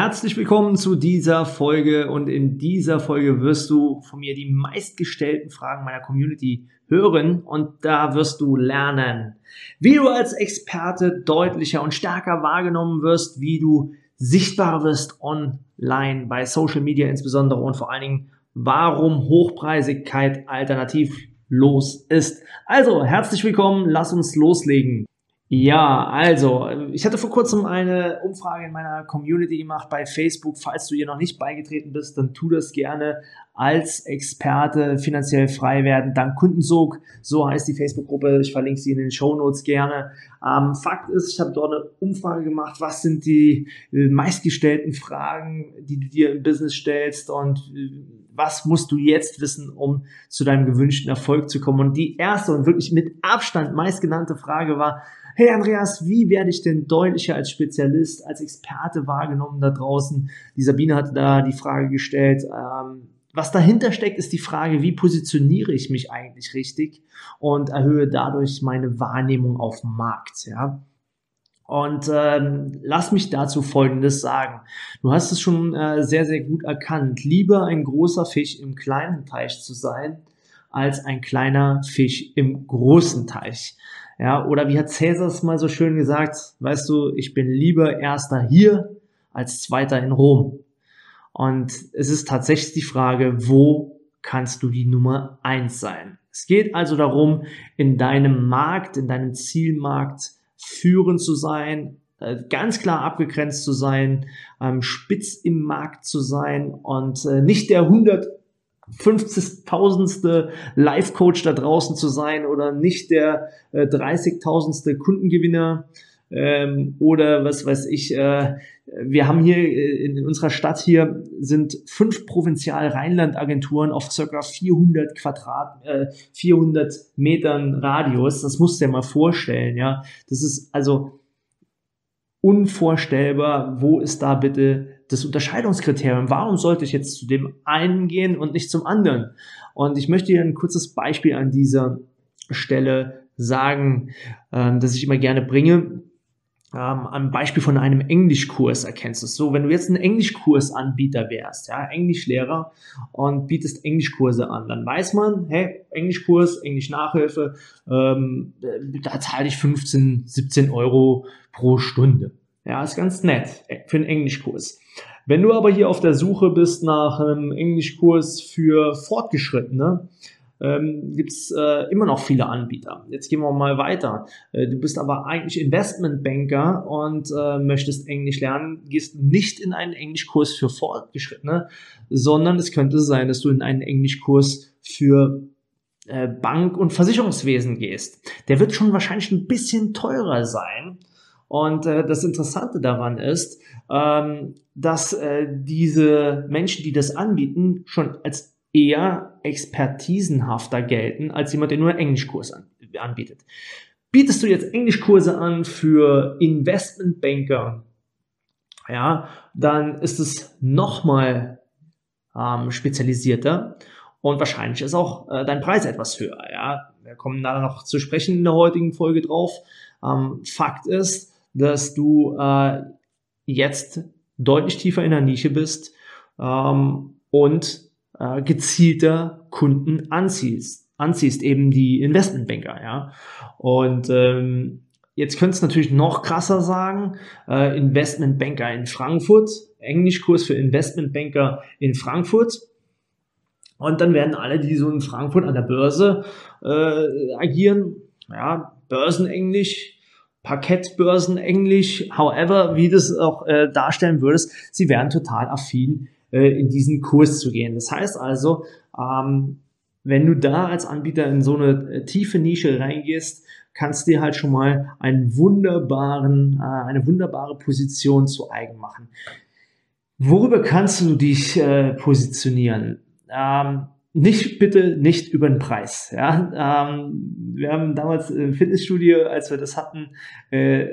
Herzlich willkommen zu dieser Folge und in dieser Folge wirst du von mir die meistgestellten Fragen meiner Community hören und da wirst du lernen, wie du als Experte deutlicher und stärker wahrgenommen wirst, wie du sichtbar wirst online bei Social Media insbesondere und vor allen Dingen, warum Hochpreisigkeit alternativlos ist. Also, herzlich willkommen, lass uns loslegen. Ja, also, ich hatte vor kurzem eine Umfrage in meiner Community gemacht bei Facebook. Falls du ihr noch nicht beigetreten bist, dann tu das gerne als Experte finanziell frei werden. Dank Kundensog, so heißt die Facebook-Gruppe. Ich verlinke sie in den Show Notes gerne. Ähm, Fakt ist, ich habe dort eine Umfrage gemacht. Was sind die äh, meistgestellten Fragen, die du dir im Business stellst und äh, was musst du jetzt wissen, um zu deinem gewünschten Erfolg zu kommen? Und die erste und wirklich mit Abstand meistgenannte Frage war, hey Andreas, wie werde ich denn deutlicher als Spezialist, als Experte wahrgenommen da draußen? Die Sabine hatte da die Frage gestellt, ähm, was dahinter steckt, ist die Frage, wie positioniere ich mich eigentlich richtig und erhöhe dadurch meine Wahrnehmung auf dem Markt, ja. Und ähm, lass mich dazu Folgendes sagen. Du hast es schon äh, sehr, sehr gut erkannt. Lieber ein großer Fisch im kleinen Teich zu sein, als ein kleiner Fisch im großen Teich. Ja, oder wie hat Cäsar es mal so schön gesagt, weißt du, ich bin lieber erster hier als zweiter in Rom. Und es ist tatsächlich die Frage, wo kannst du die Nummer eins sein? Es geht also darum, in deinem Markt, in deinem Zielmarkt führend zu sein, äh, ganz klar abgegrenzt zu sein, ähm, spitz im Markt zu sein und äh, nicht der 100 50.000ste Live-Coach da draußen zu sein oder nicht der äh, 30.000ste Kundengewinner ähm, oder was weiß ich. Äh, wir haben hier äh, in unserer Stadt hier sind fünf Provinzial-Rheinland-Agenturen auf circa 400 Quadrat, äh, 400 Metern Radius. Das musst du dir mal vorstellen, ja. Das ist also unvorstellbar. Wo ist da bitte das Unterscheidungskriterium. Warum sollte ich jetzt zu dem einen gehen und nicht zum anderen? Und ich möchte hier ein kurzes Beispiel an dieser Stelle sagen, ähm, das ich immer gerne bringe. Ähm, am Beispiel von einem Englischkurs erkennst du es so, wenn du jetzt ein Englischkursanbieter wärst, ja, Englischlehrer und bietest Englischkurse an, dann weiß man, hey, Englischkurs, Englisch-Nachhilfe, ähm, da zahle ich 15, 17 Euro pro Stunde. Ja, ist ganz nett für einen Englischkurs. Wenn du aber hier auf der Suche bist nach einem Englischkurs für Fortgeschrittene, ähm, gibt es äh, immer noch viele Anbieter. Jetzt gehen wir mal weiter. Äh, du bist aber eigentlich Investmentbanker und äh, möchtest Englisch lernen, gehst nicht in einen Englischkurs für Fortgeschrittene, sondern es könnte sein, dass du in einen Englischkurs für äh, Bank- und Versicherungswesen gehst. Der wird schon wahrscheinlich ein bisschen teurer sein und äh, das Interessante daran ist, ähm, dass äh, diese Menschen, die das anbieten, schon als eher expertisenhafter gelten als jemand, der nur einen Englischkurs an, anbietet. Bietest du jetzt Englischkurse an für Investmentbanker, ja, dann ist es nochmal ähm, spezialisierter und wahrscheinlich ist auch äh, dein Preis etwas höher. Ja, wir kommen da noch zu sprechen in der heutigen Folge drauf. Ähm, Fakt ist, dass du äh, jetzt deutlich tiefer in der Nische bist ähm, und äh, gezielter Kunden anziehst, anziehst eben die Investmentbanker, ja. Und ähm, jetzt könntest du natürlich noch krasser sagen, äh, Investmentbanker in Frankfurt, Englischkurs für Investmentbanker in Frankfurt. Und dann werden alle, die so in Frankfurt an der Börse äh, agieren, ja, Börsenenglisch, Parkettbörsen Englisch, however, wie du es auch äh, darstellen würdest, sie wären total affin, äh, in diesen Kurs zu gehen. Das heißt also, ähm, wenn du da als Anbieter in so eine äh, tiefe Nische reingehst, kannst du dir halt schon mal einen wunderbaren, äh, eine wunderbare Position zu eigen machen. Worüber kannst du dich äh, positionieren? Ähm, nicht bitte nicht über den Preis. Ja, ähm, wir haben damals im Fitnessstudio, als wir das hatten äh,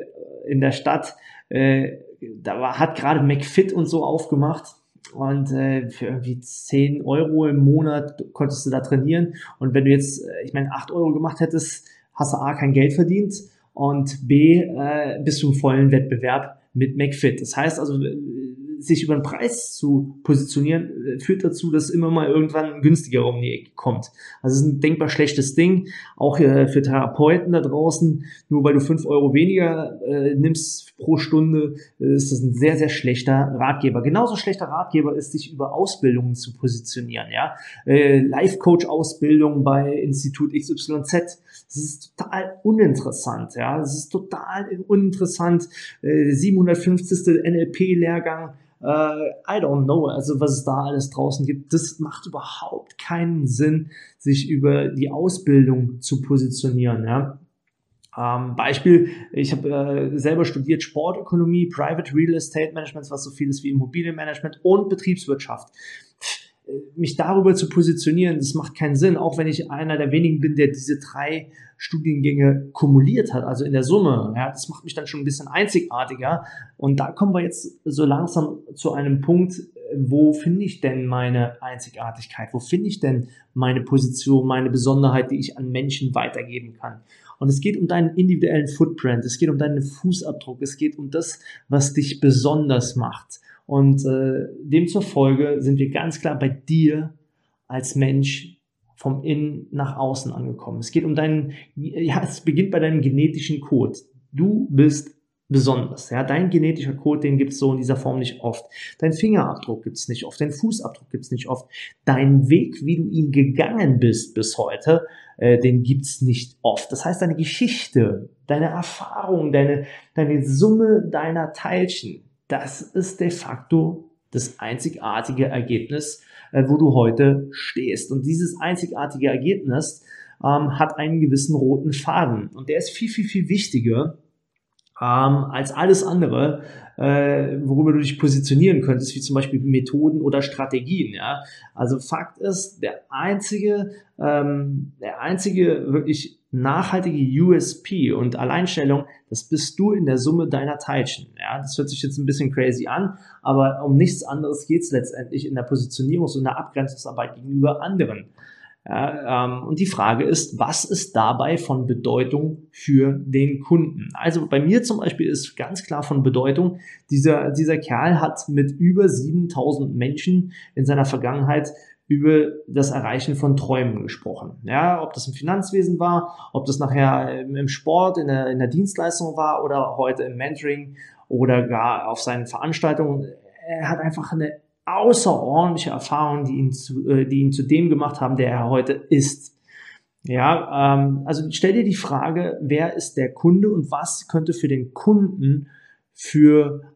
in der Stadt, äh, da war, hat gerade McFit und so aufgemacht und äh, für irgendwie 10 Euro im Monat konntest du da trainieren und wenn du jetzt, äh, ich meine, 8 Euro gemacht hättest, hast du A kein Geld verdient und B äh, bist du im vollen Wettbewerb mit McFit. Das heißt also, sich über den Preis zu positionieren, äh, führt dazu, dass immer mal irgendwann günstiger um die Ecke kommt. Also es ist ein denkbar schlechtes Ding, auch äh, für Therapeuten da draußen. Nur weil du fünf Euro weniger äh, nimmst pro Stunde, äh, ist das ein sehr, sehr schlechter Ratgeber. Genauso schlechter Ratgeber ist, sich über Ausbildungen zu positionieren. Ja, äh, Life-Coach-Ausbildung bei Institut XYZ, das ist total uninteressant. Ja, das ist total uninteressant. Äh, 750. NLP-Lehrgang äh, I don't know, also was es da alles draußen gibt, das macht überhaupt keinen Sinn, sich über die Ausbildung zu positionieren. Ja? Ähm, Beispiel, ich habe äh, selber studiert Sportökonomie, Private Real Estate Management, was so viel ist wie Immobilienmanagement und Betriebswirtschaft mich darüber zu positionieren, das macht keinen Sinn, auch wenn ich einer der wenigen bin, der diese drei Studiengänge kumuliert hat, also in der Summe. Ja, das macht mich dann schon ein bisschen einzigartiger. Und da kommen wir jetzt so langsam zu einem Punkt, wo finde ich denn meine Einzigartigkeit? Wo finde ich denn meine Position, meine Besonderheit, die ich an Menschen weitergeben kann? Und es geht um deinen individuellen Footprint, es geht um deinen Fußabdruck, es geht um das, was dich besonders macht. Und äh, demzufolge sind wir ganz klar bei dir als Mensch vom Innen nach außen angekommen. Es geht um deinen, ja, es beginnt bei deinem genetischen Code. Du bist besonders. Ja, dein genetischer Code, den gibt's so in dieser Form nicht oft. Dein Fingerabdruck gibt's nicht oft. Dein Fußabdruck gibt's nicht oft. Dein Weg, wie du ihn gegangen bist bis heute, äh, den gibt's nicht oft. Das heißt, deine Geschichte, deine Erfahrung, deine, deine Summe deiner Teilchen, das ist de facto das einzigartige Ergebnis, äh, wo du heute stehst. Und dieses einzigartige Ergebnis ähm, hat einen gewissen roten Faden. Und der ist viel, viel, viel wichtiger ähm, als alles andere, äh, worüber du dich positionieren könntest, wie zum Beispiel Methoden oder Strategien. Ja? Also Fakt ist, der einzige, ähm, der einzige wirklich nachhaltige USP und Alleinstellung, das bist du in der Summe deiner Teilchen. Ja, das hört sich jetzt ein bisschen crazy an, aber um nichts anderes geht es letztendlich in der Positionierungs- und der Abgrenzungsarbeit gegenüber anderen. Ja, ähm, und die Frage ist, was ist dabei von Bedeutung für den Kunden? Also bei mir zum Beispiel ist ganz klar von Bedeutung, dieser, dieser Kerl hat mit über 7000 Menschen in seiner Vergangenheit über das Erreichen von Träumen gesprochen. Ja, ob das im Finanzwesen war, ob das nachher im Sport, in der, in der Dienstleistung war oder heute im Mentoring oder gar auf seinen Veranstaltungen. Er hat einfach eine außerordentliche Erfahrung, die ihn zu, äh, die ihn zu dem gemacht haben, der er heute ist. Ja, ähm, also stell dir die Frage, wer ist der Kunde und was könnte für den Kunden für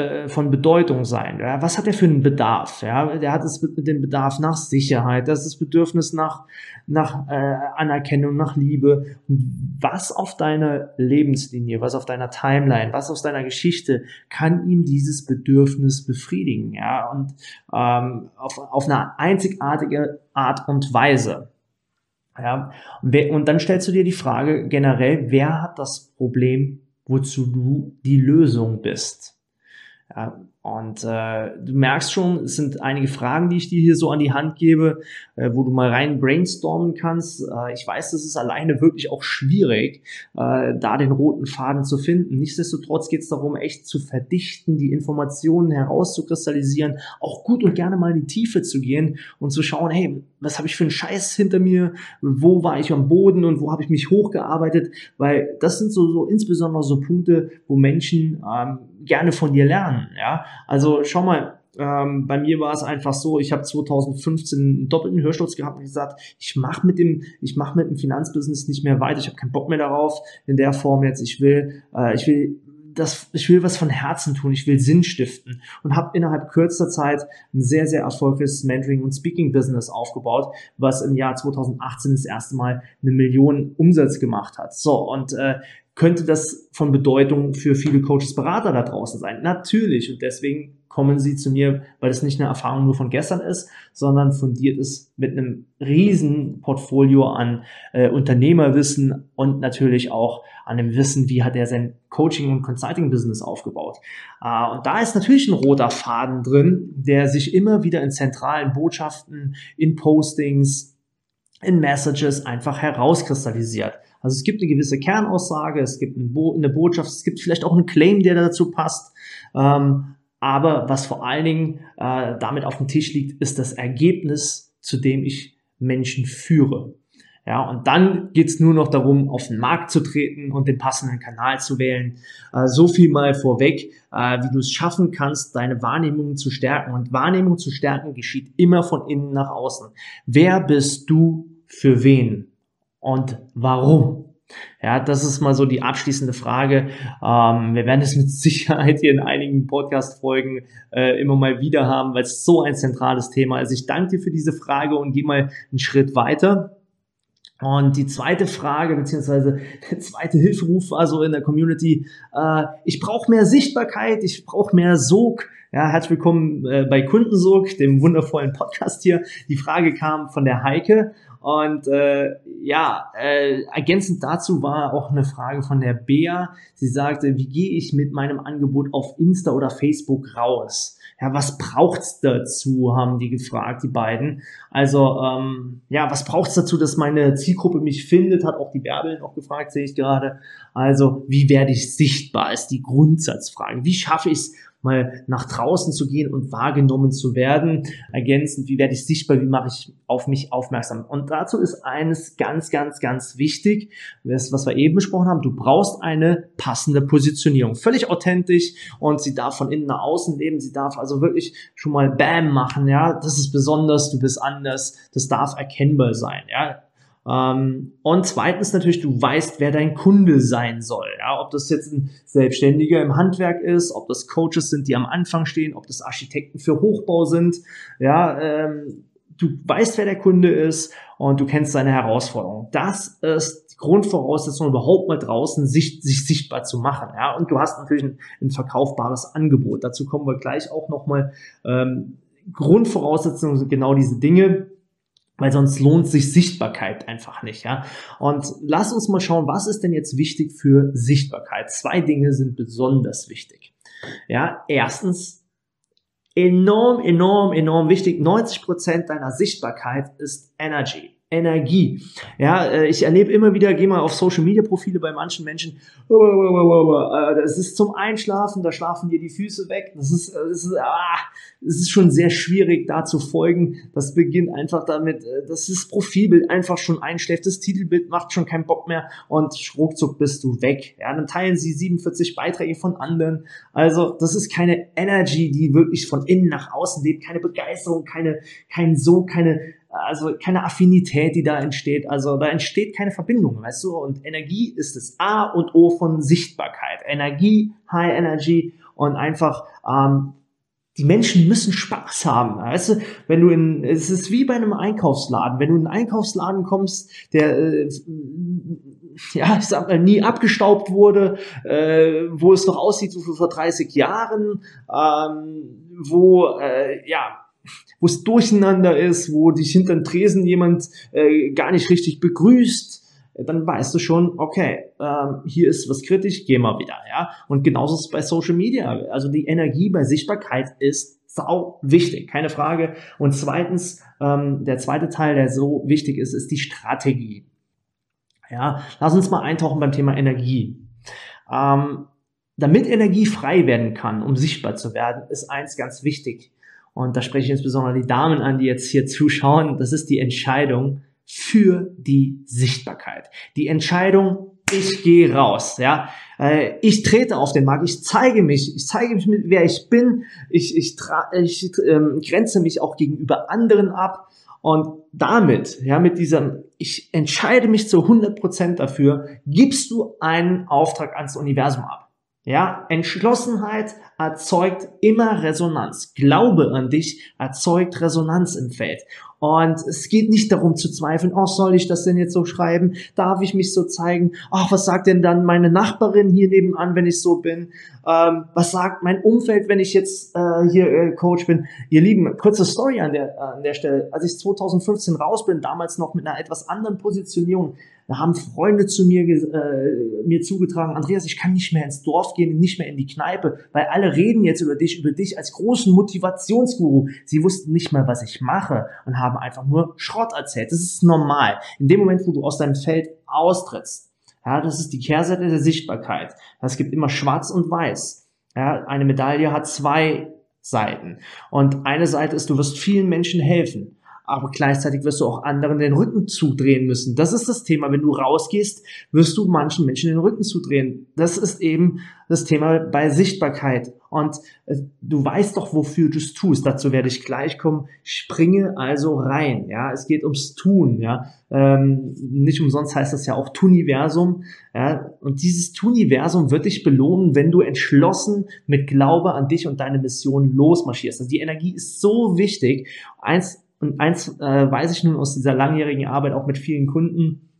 äh, von Bedeutung sein. Ja, was hat er für einen Bedarf? Ja, der hat es, den Bedarf nach Sicherheit, das ist das Bedürfnis nach, nach äh, Anerkennung, nach Liebe. Und was auf deiner Lebenslinie, was auf deiner Timeline, was aus deiner Geschichte kann ihm dieses Bedürfnis befriedigen? Ja, und ähm, auf, auf eine einzigartige Art und Weise. Ja, und dann stellst du dir die Frage generell, wer hat das Problem, wozu du die Lösung bist? Ja, und äh, du merkst schon, es sind einige Fragen, die ich dir hier so an die Hand gebe, äh, wo du mal rein brainstormen kannst. Äh, ich weiß, das ist alleine wirklich auch schwierig, äh, da den roten Faden zu finden. Nichtsdestotrotz geht es darum, echt zu verdichten, die Informationen herauszukristallisieren, auch gut und gerne mal in die Tiefe zu gehen und zu schauen, hey, was habe ich für einen Scheiß hinter mir? Wo war ich am Boden und wo habe ich mich hochgearbeitet? Weil das sind so, so insbesondere so Punkte, wo Menschen ähm, gerne von dir lernen. Ja, also schau mal, ähm, bei mir war es einfach so, ich habe 2015 einen doppelten Hörsturz gehabt und gesagt, ich mache mit dem, ich mache mit dem Finanzbusiness nicht mehr weiter, ich habe keinen Bock mehr darauf in der Form jetzt. Ich will, äh, ich will das, ich will was von Herzen tun, ich will Sinn stiften und habe innerhalb kürzester Zeit ein sehr, sehr erfolgreiches Mentoring- und Speaking-Business aufgebaut, was im Jahr 2018 das erste Mal eine Million Umsatz gemacht hat. So, und äh, könnte das von Bedeutung für viele Coaches, Berater da draußen sein. Natürlich. Und deswegen kommen sie zu mir, weil es nicht eine Erfahrung nur von gestern ist, sondern fundiert ist mit einem riesen Portfolio an äh, Unternehmerwissen und natürlich auch an dem Wissen, wie hat er sein Coaching- und Consulting-Business aufgebaut. Äh, und da ist natürlich ein roter Faden drin, der sich immer wieder in zentralen Botschaften, in Postings, in Messages einfach herauskristallisiert. Also es gibt eine gewisse Kernaussage, es gibt eine Botschaft, es gibt vielleicht auch einen Claim, der dazu passt. Ähm, aber was vor allen Dingen äh, damit auf dem Tisch liegt, ist das Ergebnis, zu dem ich Menschen führe. Ja, und dann geht's nur noch darum, auf den Markt zu treten und den passenden Kanal zu wählen. Äh, so viel mal vorweg, äh, wie du es schaffen kannst, deine Wahrnehmung zu stärken. Und Wahrnehmung zu stärken geschieht immer von innen nach außen. Wer bist du für wen? und warum? Ja, das ist mal so die abschließende Frage. Ähm, wir werden es mit Sicherheit hier in einigen Podcast-Folgen äh, immer mal wieder haben, weil es so ein zentrales Thema ist. Ich danke dir für diese Frage und gehe mal einen Schritt weiter. Und die zweite Frage, beziehungsweise der zweite Hilferuf war so in der Community, äh, ich brauche mehr Sichtbarkeit, ich brauche mehr Sog. Ja, herzlich willkommen äh, bei Kundensog, dem wundervollen Podcast hier. Die Frage kam von der Heike und äh, ja, äh, ergänzend dazu war auch eine Frage von der Bea. Sie sagte, wie gehe ich mit meinem Angebot auf Insta oder Facebook raus? Ja, was braucht's dazu, haben die gefragt, die beiden. Also, ähm, ja, was braucht's dazu, dass meine Zielgruppe mich findet, hat auch die Bärbel noch gefragt, sehe ich gerade. Also, wie werde ich sichtbar, ist die Grundsatzfrage. Wie schaffe ich es, mal nach draußen zu gehen und wahrgenommen zu werden. Ergänzend, wie werde ich sichtbar, wie mache ich auf mich aufmerksam. Und dazu ist eines ganz, ganz, ganz wichtig, das, was wir eben besprochen haben, du brauchst eine passende Positionierung. Völlig authentisch und sie darf von innen nach außen leben, sie darf also wirklich schon mal Bam machen, ja, das ist besonders, du bist anders, das darf erkennbar sein, ja. Ähm, und zweitens natürlich, du weißt, wer dein Kunde sein soll. Ja, ob das jetzt ein Selbstständiger im Handwerk ist, ob das Coaches sind, die am Anfang stehen, ob das Architekten für Hochbau sind. Ja, ähm, du weißt, wer der Kunde ist und du kennst seine Herausforderungen. Das ist die Grundvoraussetzung, überhaupt mal draußen sich, sich sichtbar zu machen. Ja, und du hast natürlich ein, ein verkaufbares Angebot. Dazu kommen wir gleich auch nochmal. Ähm, Grundvoraussetzungen sind genau diese Dinge weil sonst lohnt sich Sichtbarkeit einfach nicht, ja. Und lass uns mal schauen, was ist denn jetzt wichtig für Sichtbarkeit? Zwei Dinge sind besonders wichtig. Ja, erstens, enorm, enorm, enorm wichtig, 90 Prozent deiner Sichtbarkeit ist Energy. Energie. Ja, äh, ich erlebe immer wieder, gehe mal auf Social Media Profile bei manchen Menschen, äh, das ist zum Einschlafen, da schlafen dir die Füße weg. Das ist, das ist, ah, das ist schon sehr schwierig, da zu folgen. Das beginnt einfach damit, äh, dass das Profilbild einfach schon einschläft, das Titelbild macht schon keinen Bock mehr und ruckzuck bist du weg. Ja, dann teilen sie 47 Beiträge von anderen. Also, das ist keine Energy, die wirklich von innen nach außen lebt, keine Begeisterung, keine, kein so, keine, also keine Affinität, die da entsteht. Also da entsteht keine Verbindung, weißt du? Und Energie ist das A und O von Sichtbarkeit. Energie, High Energy und einfach ähm, die Menschen müssen Spaß haben. Weißt du, wenn du in, es ist wie bei einem Einkaufsladen. Wenn du in einen Einkaufsladen kommst, der, äh, ja, ich sag mal, nie abgestaubt wurde, äh, wo es noch aussieht wie vor 30 Jahren, ähm, wo, äh, ja, wo es durcheinander ist, wo dich hinter dem Tresen jemand äh, gar nicht richtig begrüßt, dann weißt du schon, okay, ähm, hier ist was kritisch, geh mal wieder, ja. Und genauso ist es bei Social Media. Also die Energie bei Sichtbarkeit ist sau wichtig, keine Frage. Und zweitens, ähm, der zweite Teil, der so wichtig ist, ist die Strategie. Ja, lass uns mal eintauchen beim Thema Energie. Ähm, damit Energie frei werden kann, um sichtbar zu werden, ist eins ganz wichtig. Und da spreche ich insbesondere die Damen an, die jetzt hier zuschauen. Das ist die Entscheidung für die Sichtbarkeit. Die Entscheidung, ich gehe raus, ja. Äh, ich trete auf den Markt, ich zeige mich, ich zeige mich mit, wer ich bin, ich, ich, ich ähm, grenze mich auch gegenüber anderen ab und damit, ja, mit diesem, ich entscheide mich zu 100% dafür, gibst du einen Auftrag ans Universum ab. Ja, Entschlossenheit erzeugt immer Resonanz. Glaube an dich erzeugt Resonanz im Feld. Und es geht nicht darum zu zweifeln, oh, soll ich das denn jetzt so schreiben? Darf ich mich so zeigen? Ach, was sagt denn dann meine Nachbarin hier nebenan, wenn ich so bin? Ähm, was sagt mein Umfeld, wenn ich jetzt äh, hier äh, Coach bin? Ihr Lieben, kurze Story an der, an der Stelle. Als ich 2015 raus bin, damals noch mit einer etwas anderen Positionierung, da haben Freunde zu mir, äh, mir zugetragen, Andreas, ich kann nicht mehr ins Dorf gehen, nicht mehr in die Kneipe, weil alle reden jetzt über dich, über dich als großen Motivationsguru. Sie wussten nicht mal, was ich mache und haben einfach nur Schrott erzählt. Das ist normal. In dem Moment, wo du aus deinem Feld austrittst, ja, das ist die Kehrseite der Sichtbarkeit. Es gibt immer Schwarz und Weiß. Ja, eine Medaille hat zwei Seiten. Und eine Seite ist, du wirst vielen Menschen helfen aber gleichzeitig wirst du auch anderen den Rücken zudrehen müssen. Das ist das Thema. Wenn du rausgehst, wirst du manchen Menschen den Rücken zudrehen. Das ist eben das Thema bei Sichtbarkeit. Und äh, du weißt doch, wofür du es tust. Dazu werde ich gleich kommen. Springe also rein. Ja, es geht ums Tun. Ja, ähm, nicht umsonst heißt das ja auch Tuniversum. Ja, und dieses Tuniversum wird dich belohnen, wenn du entschlossen mit Glaube an dich und deine Mission losmarschierst. Also die Energie ist so wichtig. Eins und eins äh, weiß ich nun aus dieser langjährigen Arbeit auch mit vielen Kunden.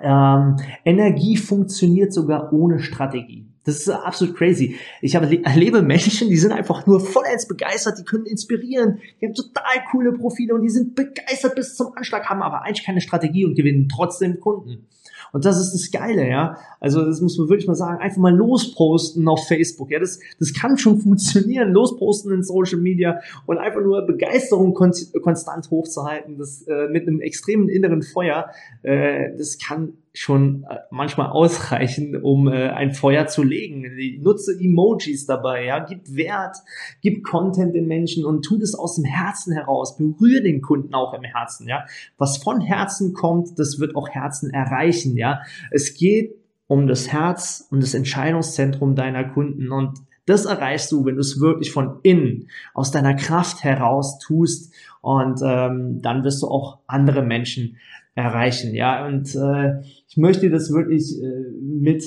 Ähm, Energie funktioniert sogar ohne Strategie. Das ist absolut crazy. Ich habe, erlebe Menschen, die sind einfach nur vollends begeistert, die können inspirieren, die haben total coole Profile und die sind begeistert bis zum Anschlag, haben aber eigentlich keine Strategie und gewinnen trotzdem Kunden. Und das ist das Geile, ja. Also das muss man wirklich mal sagen, einfach mal losposten auf Facebook. Ja, das, das kann schon funktionieren, losposten in Social Media und einfach nur Begeisterung konstant hochzuhalten, das äh, mit einem extremen inneren Feuer, äh, das kann schon äh, manchmal ausreichen, um äh, ein Feuer zu legen. Nutze Emojis dabei, ja, gib Wert, gib Content den Menschen und tu das aus dem Herzen heraus. Berühre den Kunden auch im Herzen, ja. Was von Herzen kommt, das wird auch Herzen erreichen, ja. Es geht um das Herz, um das Entscheidungszentrum deiner Kunden und das erreichst du, wenn du es wirklich von innen, aus deiner Kraft heraus tust und ähm, dann wirst du auch andere Menschen erreichen. Ja, und äh, ich möchte das wirklich äh, mit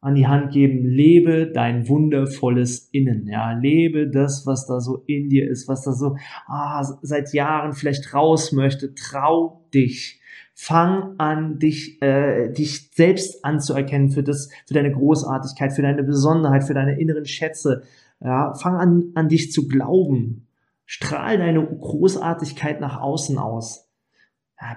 an die Hand geben. Lebe dein wundervolles Innen. Ja, lebe das, was da so in dir ist, was da so ah, seit Jahren vielleicht raus möchte. Trau dich. Fang an, dich, äh, dich selbst anzuerkennen für das, für deine Großartigkeit, für deine Besonderheit, für deine inneren Schätze. Ja, fang an, an dich zu glauben. Strahl deine Großartigkeit nach außen aus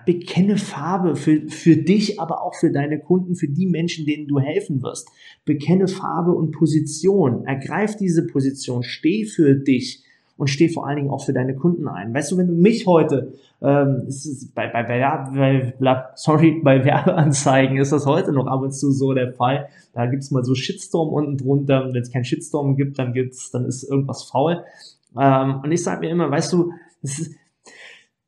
bekenne Farbe für, für dich, aber auch für deine Kunden, für die Menschen, denen du helfen wirst. Bekenne Farbe und Position. Ergreif diese Position. Steh für dich und steh vor allen Dingen auch für deine Kunden ein. Weißt du, wenn du mich heute, ähm, bei, bei, bei, bei, sorry, bei Werbeanzeigen ist das heute noch ab und zu so der Fall. Da gibt's mal so Shitstorm unten drunter. Wenn es keinen Shitstorm gibt, dann gibt's, dann ist irgendwas faul. Ähm, und ich sage mir immer, weißt du, es ist,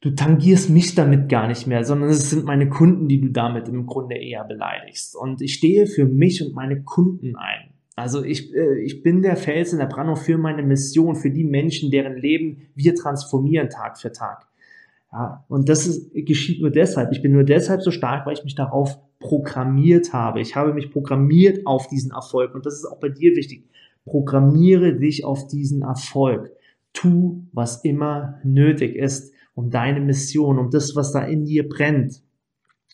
du tangierst mich damit gar nicht mehr, sondern es sind meine Kunden, die du damit im Grunde eher beleidigst. Und ich stehe für mich und meine Kunden ein. Also ich, äh, ich bin der Fels in der Brandung für meine Mission, für die Menschen, deren Leben wir transformieren Tag für Tag. Ja, und das ist, geschieht nur deshalb. Ich bin nur deshalb so stark, weil ich mich darauf programmiert habe. Ich habe mich programmiert auf diesen Erfolg. Und das ist auch bei dir wichtig. Programmiere dich auf diesen Erfolg. Tu, was immer nötig ist um deine Mission, um das, was da in dir brennt,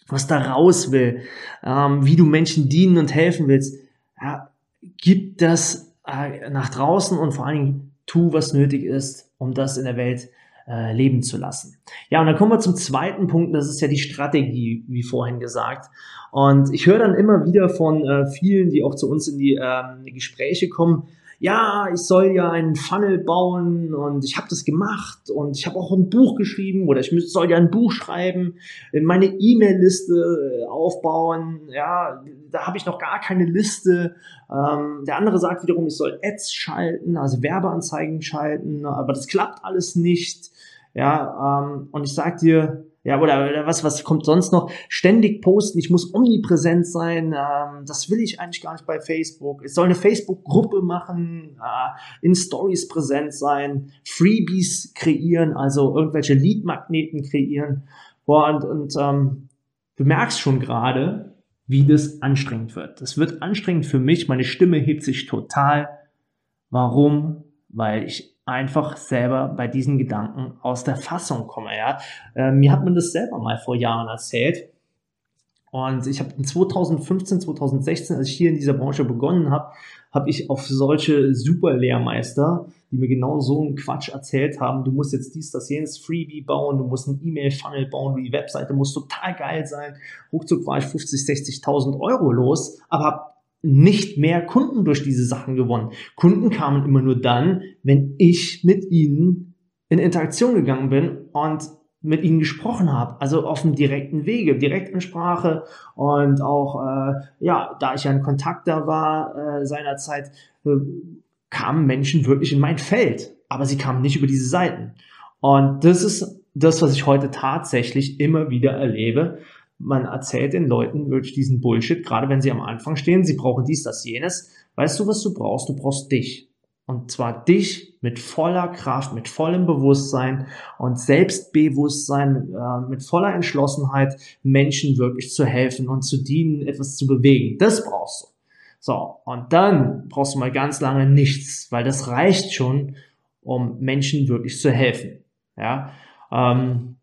was da raus will, ähm, wie du Menschen dienen und helfen willst. Ja, gib das äh, nach draußen und vor allen Dingen tu, was nötig ist, um das in der Welt äh, leben zu lassen. Ja, und dann kommen wir zum zweiten Punkt, das ist ja die Strategie, wie vorhin gesagt. Und ich höre dann immer wieder von äh, vielen, die auch zu uns in die ähm, Gespräche kommen, ja, ich soll ja einen Funnel bauen und ich habe das gemacht und ich habe auch ein Buch geschrieben oder ich soll ja ein Buch schreiben, meine E-Mail-Liste äh, aufbauen, ja, da habe ich noch gar keine Liste. Ähm, der andere sagt wiederum, ich soll Ads schalten, also Werbeanzeigen schalten, aber das klappt alles nicht. Ja, ähm, und ich sag dir, ja, oder, oder was, was kommt sonst noch? Ständig posten, ich muss omnipräsent sein, ähm, das will ich eigentlich gar nicht bei Facebook. Ich soll eine Facebook-Gruppe machen, äh, in Stories präsent sein, Freebies kreieren, also irgendwelche Lead-Magneten kreieren. Boah, und, und ähm, du merkst schon gerade, wie das anstrengend wird. Das wird anstrengend für mich, meine Stimme hebt sich total. Warum? Weil ich einfach selber bei diesen Gedanken aus der Fassung komme. Ja? Äh, mir hat man das selber mal vor Jahren erzählt. Und ich habe in 2015, 2016, als ich hier in dieser Branche begonnen habe, habe ich auf solche Superlehrmeister, die mir genau so einen Quatsch erzählt haben, du musst jetzt dies, das, jenes Freebie bauen, du musst einen E-Mail-Funnel bauen, die Webseite muss total geil sein. Ruckzuck war ich 50, 60.000 Euro los, aber habe nicht mehr Kunden durch diese Sachen gewonnen. Kunden kamen immer nur dann, wenn ich mit ihnen in Interaktion gegangen bin und mit ihnen gesprochen habe, also auf dem direkten Wege, Direktansprache und auch, äh, ja, da ich ja in Kontakt da war äh, seinerzeit, äh, kamen Menschen wirklich in mein Feld, aber sie kamen nicht über diese Seiten. Und das ist das, was ich heute tatsächlich immer wieder erlebe. Man erzählt den Leuten wirklich diesen Bullshit, gerade wenn sie am Anfang stehen, sie brauchen dies, das, jenes. Weißt du, was du brauchst? Du brauchst dich. Und zwar dich mit voller Kraft, mit vollem Bewusstsein und Selbstbewusstsein, äh, mit voller Entschlossenheit, Menschen wirklich zu helfen und zu dienen, etwas zu bewegen. Das brauchst du. So, und dann brauchst du mal ganz lange nichts, weil das reicht schon, um Menschen wirklich zu helfen. Ja, ähm,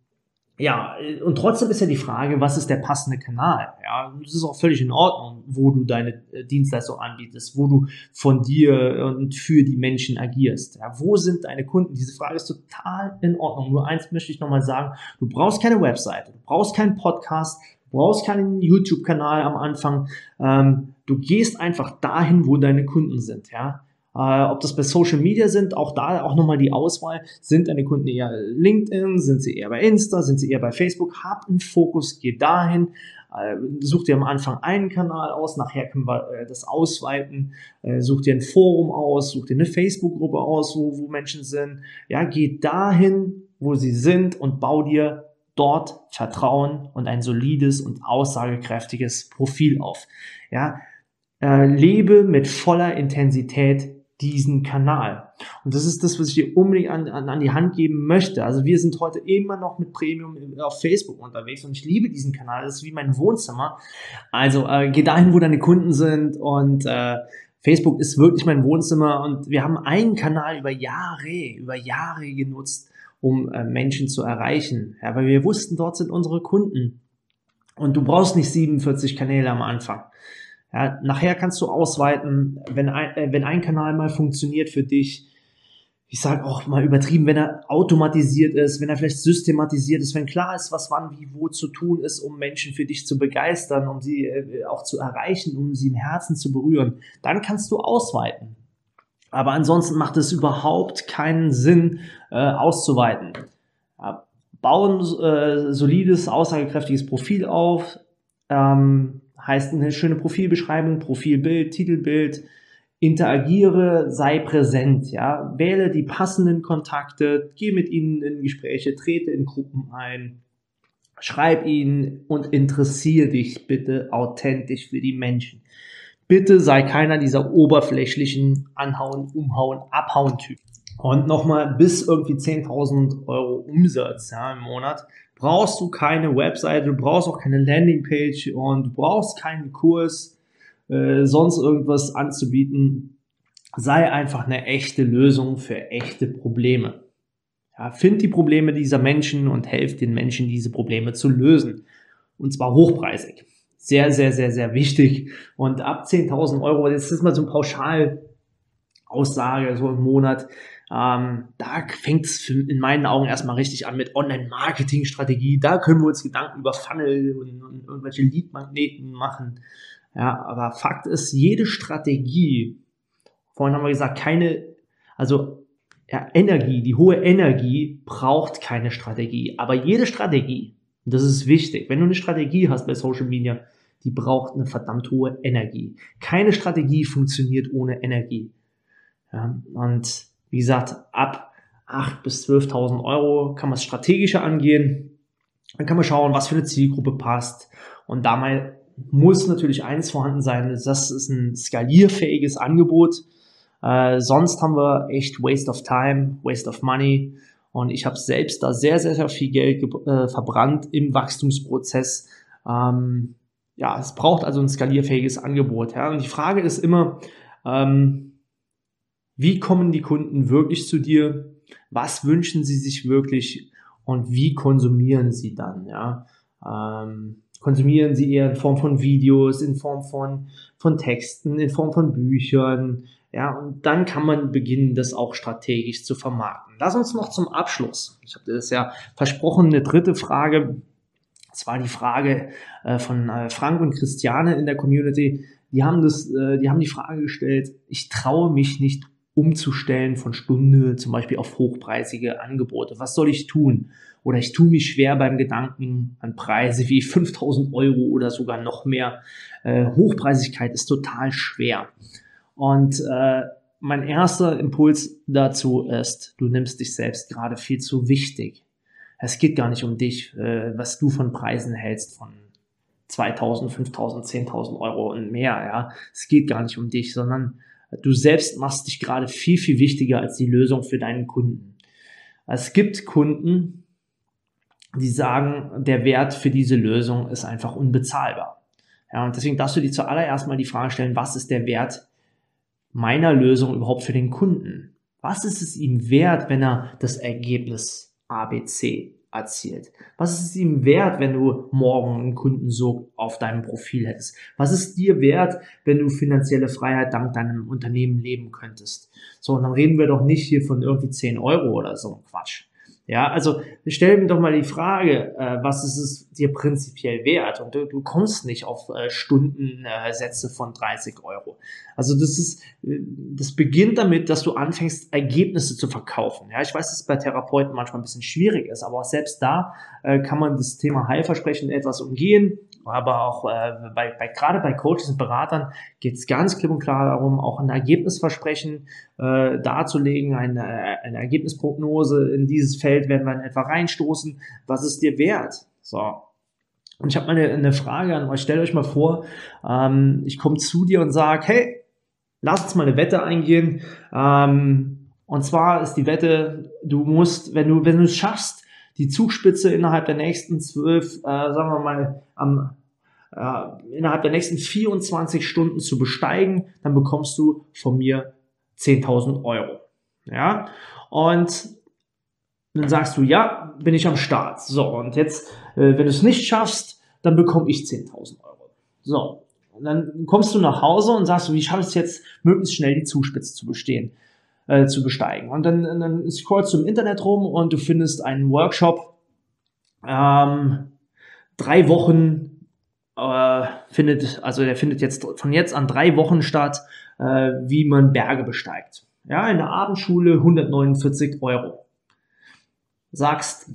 ja, und trotzdem ist ja die Frage, was ist der passende Kanal? Ja, das ist auch völlig in Ordnung, wo du deine äh, Dienstleistung anbietest, wo du von dir und für die Menschen agierst. Ja, wo sind deine Kunden? Diese Frage ist total in Ordnung. Nur eins möchte ich nochmal sagen, du brauchst keine Webseite, du brauchst keinen Podcast, du brauchst keinen YouTube-Kanal am Anfang. Ähm, du gehst einfach dahin, wo deine Kunden sind. Ja, äh, ob das bei Social Media sind, auch da auch nochmal die Auswahl. Sind deine Kunden eher LinkedIn? Sind sie eher bei Insta? Sind sie eher bei Facebook? Hab einen Fokus, geh dahin. Äh, such dir am Anfang einen Kanal aus, nachher können wir äh, das ausweiten. Äh, such dir ein Forum aus, such dir eine Facebook-Gruppe aus, wo, wo Menschen sind. Ja, geh dahin, wo sie sind und bau dir dort Vertrauen und ein solides und aussagekräftiges Profil auf. Ja, lebe mit voller Intensität diesen Kanal. Und das ist das, was ich dir unbedingt an, an, an die Hand geben möchte. Also wir sind heute immer noch mit Premium auf Facebook unterwegs und ich liebe diesen Kanal. Das ist wie mein Wohnzimmer. Also äh, geh dahin, wo deine Kunden sind und äh, Facebook ist wirklich mein Wohnzimmer und wir haben einen Kanal über Jahre, über Jahre genutzt, um äh, Menschen zu erreichen. Ja, weil wir wussten, dort sind unsere Kunden. Und du brauchst nicht 47 Kanäle am Anfang. Ja, nachher kannst du ausweiten, wenn ein, äh, wenn ein Kanal mal funktioniert für dich. Ich sage auch mal übertrieben, wenn er automatisiert ist, wenn er vielleicht systematisiert ist, wenn klar ist, was wann wie wo zu tun ist, um Menschen für dich zu begeistern, um sie äh, auch zu erreichen, um sie im Herzen zu berühren, dann kannst du ausweiten. Aber ansonsten macht es überhaupt keinen Sinn, äh, auszuweiten. Ja, bauen äh, solides, aussagekräftiges Profil auf, ähm, heißt eine schöne Profilbeschreibung, Profilbild, Titelbild, interagiere, sei präsent, ja, wähle die passenden Kontakte, geh mit ihnen in Gespräche, trete in Gruppen ein, schreib ihnen und interessiere dich bitte authentisch für die Menschen. Bitte sei keiner dieser oberflächlichen Anhauen, Umhauen, Abhauen Typ. Und nochmal bis irgendwie 10.000 Euro Umsatz ja, im Monat brauchst du keine Webseite, du brauchst auch keine Landingpage und du brauchst keinen Kurs, äh, sonst irgendwas anzubieten. Sei einfach eine echte Lösung für echte Probleme. Ja, find die Probleme dieser Menschen und helf den Menschen, diese Probleme zu lösen. Und zwar hochpreisig. Sehr, sehr, sehr, sehr wichtig. Und ab 10.000 Euro, jetzt ist mal so ein Pauschalaussage, so im Monat, ähm, da fängt es in meinen Augen erstmal richtig an mit Online-Marketing-Strategie. Da können wir uns Gedanken über Funnel und, und irgendwelche Lead-Magneten machen. Ja, aber Fakt ist, jede Strategie, vorhin haben wir gesagt, keine, also ja, Energie, die hohe Energie braucht keine Strategie. Aber jede Strategie, und das ist wichtig, wenn du eine Strategie hast bei Social Media, die braucht eine verdammt hohe Energie. Keine Strategie funktioniert ohne Energie. Ja, und wie gesagt, ab 8.000 bis 12.000 Euro kann man es strategischer angehen. Dann kann man schauen, was für eine Zielgruppe passt. Und dabei muss natürlich eines vorhanden sein, das ist ein skalierfähiges Angebot. Äh, sonst haben wir echt Waste of Time, Waste of Money. Und ich habe selbst da sehr, sehr, sehr viel Geld äh, verbrannt im Wachstumsprozess. Ähm, ja, es braucht also ein skalierfähiges Angebot. Ja. Und die Frage ist immer, ähm, Wie kommen die Kunden wirklich zu dir? Was wünschen sie sich wirklich? Und wie konsumieren sie dann? Ja? Ähm, konsumieren sie eher in Form von Videos, in Form von, von Texten, in Form von Büchern? Ja, und dann kann man beginnen, das auch strategisch zu vermarkten. Lass uns noch zum Abschluss. Ich habe das ja versprochen, eine dritte Frage. Das war die Frage äh, von äh, Frank und Christiane in der Community. Die haben das, äh, die haben die Frage gestellt, ich traue mich nicht umzustellen von Stunde zum Beispiel auf hochpreisige Angebote. Was soll ich tun? Oder ich tue mich schwer beim Gedanken an Preise wie 5000 Euro oder sogar noch mehr. Äh, Hochpreisigkeit ist total schwer. Und äh, mein erster Impuls dazu ist, du nimmst dich selbst gerade viel zu wichtig. Es geht gar nicht um dich, äh, was du von Preisen hältst, von 2000, 5000, 10.000 Euro und mehr. Ja, es geht gar nicht um dich, sondern du selbst machst dich gerade viel, viel wichtiger als die Lösung für deinen Kunden. Es gibt Kunden, die sagen, der Wert für diese Lösung ist einfach unbezahlbar. Ja, und deswegen darfst du dir zuallererst mal die Frage stellen, was ist der Wert meiner Lösung überhaupt für den Kunden? Was ist es ihm wert, wenn er das Ergebnis ABC erzielt? Was ist es ihm wert, wenn du morgen einen Kundensog auf deinem Profil hättest? Was ist dir wert, wenn du finanzielle Freiheit dank deinem Unternehmen leben könntest? So, und dann reden wir doch nicht hier von irgendwie 10 Euro oder so Quatsch. Ja, also stell mir doch mal die Frage, äh, was ist es dir prinzipiell wert? Und du, du kommst nicht auf äh, Stundensätze äh, von 30 Euro. Also das ist, äh, das beginnt damit, dass du anfängst, Ergebnisse zu verkaufen. Ja, ich weiß, dass es bei Therapeuten manchmal ein bisschen schwierig ist, aber selbst da äh, kann man das Thema Heilversprechen etwas umgehen. Aber auch äh, bei, bei gerade bei Coaches und Beratern geht es ganz klipp und klar darum, auch ein Ergebnisversprechen äh, darzulegen, eine, eine Ergebnisprognose in dieses Feld werden wir in etwa reinstoßen. Was ist dir wert? So, und ich habe mal eine, eine, Frage an euch. Stellt euch mal vor, ähm, ich komme zu dir und sage, hey, lass uns mal eine Wette eingehen. Ähm, und zwar ist die Wette, du musst, wenn du, wenn du es schaffst, die Zugspitze innerhalb der nächsten zwölf, äh, sagen wir mal, am, äh, innerhalb der nächsten 24 Stunden zu besteigen, dann bekommst du von mir 10.000 Euro. Ja, und dann sagst du, ja, bin ich am Start. So, und jetzt, äh, wenn du es nicht schaffst, dann bekomme ich 10.000 Euro. So, und dann kommst du nach Hause und sagst, wie schaffe ich es jetzt, möglichst schnell die Zugspitze zu bestehen, äh, zu besteigen. Und dann, dann scrollst du im Internet rum und du findest einen Workshop, ähm, drei Wochen äh, findet, also der findet jetzt von jetzt an drei Wochen statt, äh, wie man Berge besteigt. Ja, in der Abendschule 149 Euro sagst,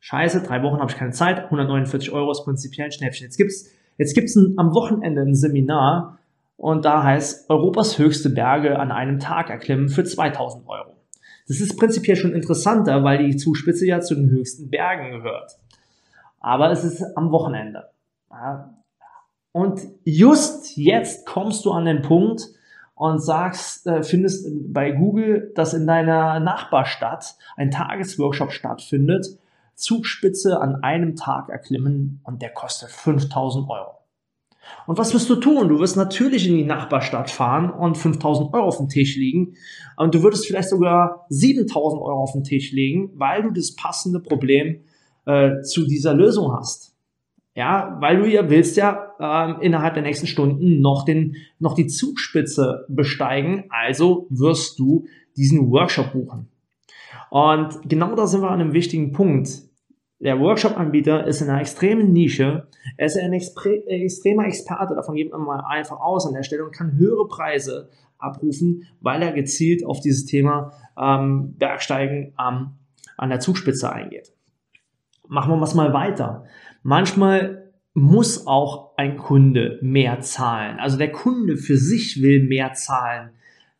scheiße, drei Wochen habe ich keine Zeit, 149 Euro ist prinzipiell ein Schnäppchen. Jetzt gibt's jetzt gibt's am Wochenende ein Seminar und da heißt Europas höchste Berge an einem Tag erklimmen für 2000 Euro. Das ist prinzipiell schon interessanter, weil die Zugspitze ja zu den höchsten Bergen gehört. Aber es ist am Wochenende. Und just jetzt kommst du an den Punkt, und sagst, äh, findest bei Google, dass in deiner Nachbarstadt ein Tagesworkshop stattfindet, Zugspitze an einem Tag erklimmen und der kostet 5000 Euro. Und was wirst du tun? Du wirst natürlich in die Nachbarstadt fahren und 5000 Euro auf den Tisch legen. Und du würdest vielleicht sogar 7000 Euro auf den Tisch legen, weil du das passende Problem äh, zu dieser Lösung hast. Ja, weil du ja willst ja ähm, innerhalb der nächsten Stunden noch den, noch die Zugspitze besteigen. Also wirst du diesen Workshop buchen. Und genau da sind wir an einem wichtigen Punkt. Der Workshop-Anbieter ist in einer extremen Nische. Er ist ein extremer Experte. Davon geht man mal einfach aus an der Stelle und kann höhere Preise abrufen, weil er gezielt auf dieses Thema ähm, Bergsteigen ähm, an der Zugspitze eingeht. Machen wir mal weiter. Manchmal muss auch ein Kunde mehr zahlen. Also der Kunde für sich will mehr zahlen,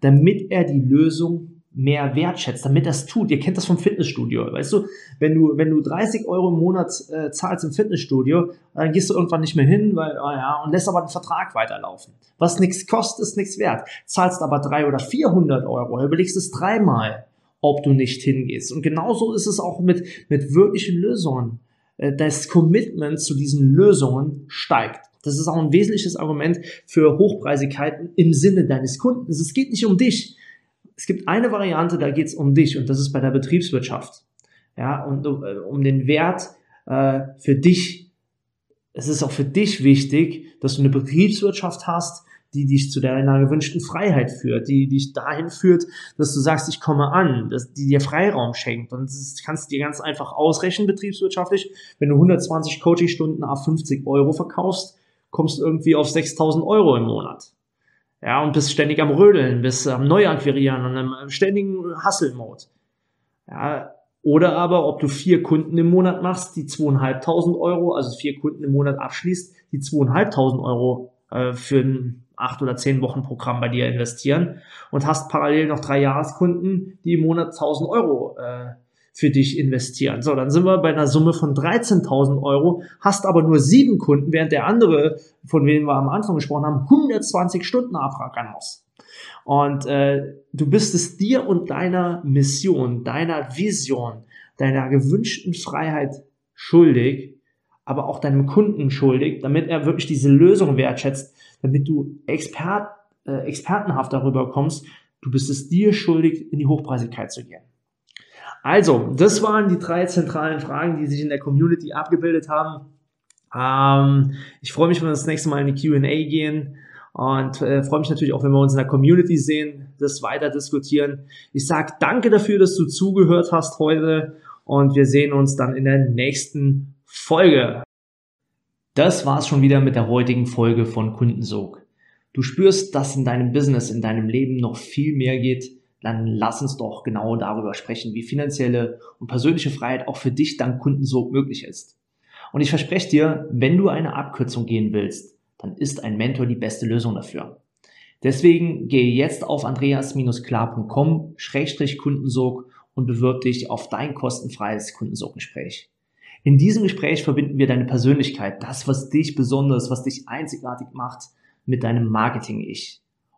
damit er die Lösung mehr wertschätzt, damit es tut. Ihr kennt das vom Fitnessstudio. Weißt du, wenn du, wenn du 30 Euro im Monat äh, zahlst im Fitnessstudio, dann gehst du irgendwann nicht mehr hin, weil, oh ja, und lässt aber den Vertrag weiterlaufen. Was nichts kostet, ist nichts wert. Zahlst aber 300 oder 400 Euro, überlegst es dreimal, ob du nicht hingehst. Und genauso ist es auch mit, mit wirklichen Lösungen. Äh, das Commitment zu diesen Lösungen steigt. Das ist auch ein wesentliches Argument für Hochpreisigkeiten im Sinne deines Kunden. Es geht nicht um dich. Es gibt eine Variante, da geht es um dich und das ist bei der Betriebswirtschaft. Ja, und um, äh, um den Wert äh, für dich. Es ist auch für dich wichtig, dass du eine Betriebswirtschaft hast, die dich zu deiner gewünschten Freiheit führt, die dich dahin führt, dass du sagst, ich komme an, dass die dir Freiraum schenkt. Und das kannst du dir ganz einfach ausrechnen, betriebswirtschaftlich. Wenn du 120 Coachingstunden auf 50 Euro verkaufst, kommst du irgendwie auf 6000 Euro im Monat. Ja, und bist ständig am Rödeln, bist am Neuakquirieren und im ständigen Hustle-Mode. Ja, oder aber, ob du vier Kunden im Monat machst, die zweieinhalbtausend Euro, also vier Kunden im Monat abschließt, die zweieinhalbtausend Euro äh, für ein acht oder zehn Wochen Programm bei dir investieren und hast parallel noch drei Jahreskunden, die im Monat 1000 Euro äh, für dich investieren. So, dann sind wir bei einer Summe von 13.000 Euro, hast aber nur sieben Kunden, während der andere, von denen wir am Anfang gesprochen haben, 120 Stunden abrackern muss. Und äh, du bist es dir und deiner Mission, deiner Vision, deiner gewünschten Freiheit schuldig, aber auch deinem Kunden schuldig, damit er wirklich diese Lösung wertschätzt, damit du Expert, äh, expertenhaft darüber kommst, du bist es dir schuldig, in die Hochpreisigkeit zu gehen. Also, das waren die drei zentralen Fragen, die sich in der Community abgebildet haben. Ähm, ich freue mich, wenn wir das nächste Mal in die QA gehen und äh, freue mich natürlich auch, wenn wir uns in der Community sehen, das weiter diskutieren. Ich sage danke dafür, dass du zugehört hast heute und wir sehen uns dann in der nächsten Folge. Das war's schon wieder mit der heutigen Folge von Kundensog. Du spürst, dass in deinem Business, in deinem Leben noch viel mehr geht, dann lass uns doch genau darüber sprechen, wie finanzielle und persönliche Freiheit auch für dich dank Kundensog möglich ist. Und ich verspreche dir, wenn du eine Abkürzung gehen willst, dann ist ein Mentor die beste Lösung dafür. Deswegen gehe jetzt auf andreas-klar.com-kundensog und bewirb dich auf dein kostenfreies Kundensoggespräch. In diesem Gespräch verbinden wir deine Persönlichkeit, das, was dich besonders, was dich einzigartig macht, mit deinem Marketing-Ich,